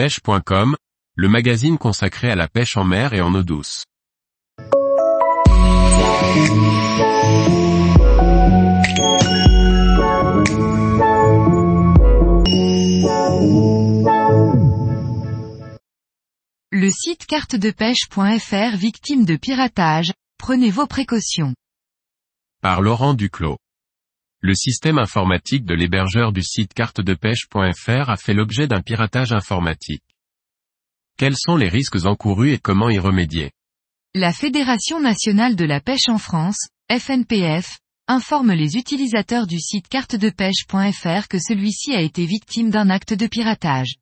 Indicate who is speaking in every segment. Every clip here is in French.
Speaker 1: pêche.com, le magazine consacré à la pêche en mer et en eau douce.
Speaker 2: Le site cartedepêche.fr victime de piratage, prenez vos précautions.
Speaker 1: Par Laurent Duclos. Le système informatique de l'hébergeur du site cartedepêche.fr a fait l'objet d'un piratage informatique. Quels sont les risques encourus et comment y remédier?
Speaker 2: La Fédération nationale de la pêche en France, FNPF, informe les utilisateurs du site cartedepêche.fr que celui-ci a été victime d'un acte de piratage.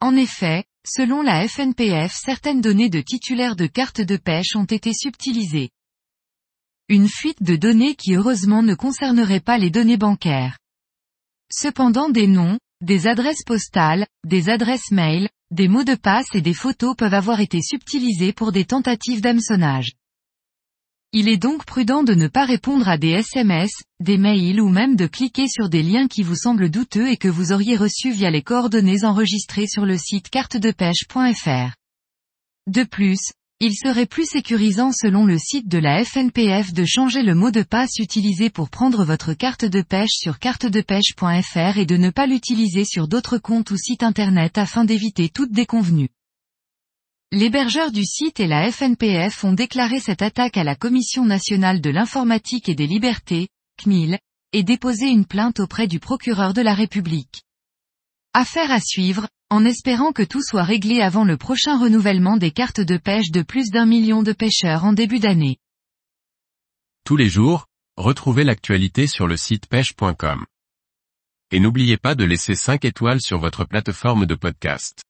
Speaker 2: En effet, selon la FNPF certaines données de titulaires de cartes de pêche ont été subtilisées. Une fuite de données qui heureusement ne concernerait pas les données bancaires. Cependant des noms, des adresses postales, des adresses mail, des mots de passe et des photos peuvent avoir été subtilisés pour des tentatives d'hameçonnage. Il est donc prudent de ne pas répondre à des SMS, des mails ou même de cliquer sur des liens qui vous semblent douteux et que vous auriez reçus via les coordonnées enregistrées sur le site cartedepêche.fr. De plus, il serait plus sécurisant selon le site de la FNPF de changer le mot de passe utilisé pour prendre votre carte de pêche sur cartedepêche.fr et de ne pas l'utiliser sur d'autres comptes ou sites internet afin d'éviter toute déconvenue. L'hébergeur du site et la FNPF ont déclaré cette attaque à la Commission nationale de l'informatique et des libertés, CNIL, et déposé une plainte auprès du procureur de la République. Affaire à suivre, en espérant que tout soit réglé avant le prochain renouvellement des cartes de pêche de plus d'un million de pêcheurs en début d'année.
Speaker 1: Tous les jours, retrouvez l'actualité sur le site pêche.com. Et n'oubliez pas de laisser 5 étoiles sur votre plateforme de podcast.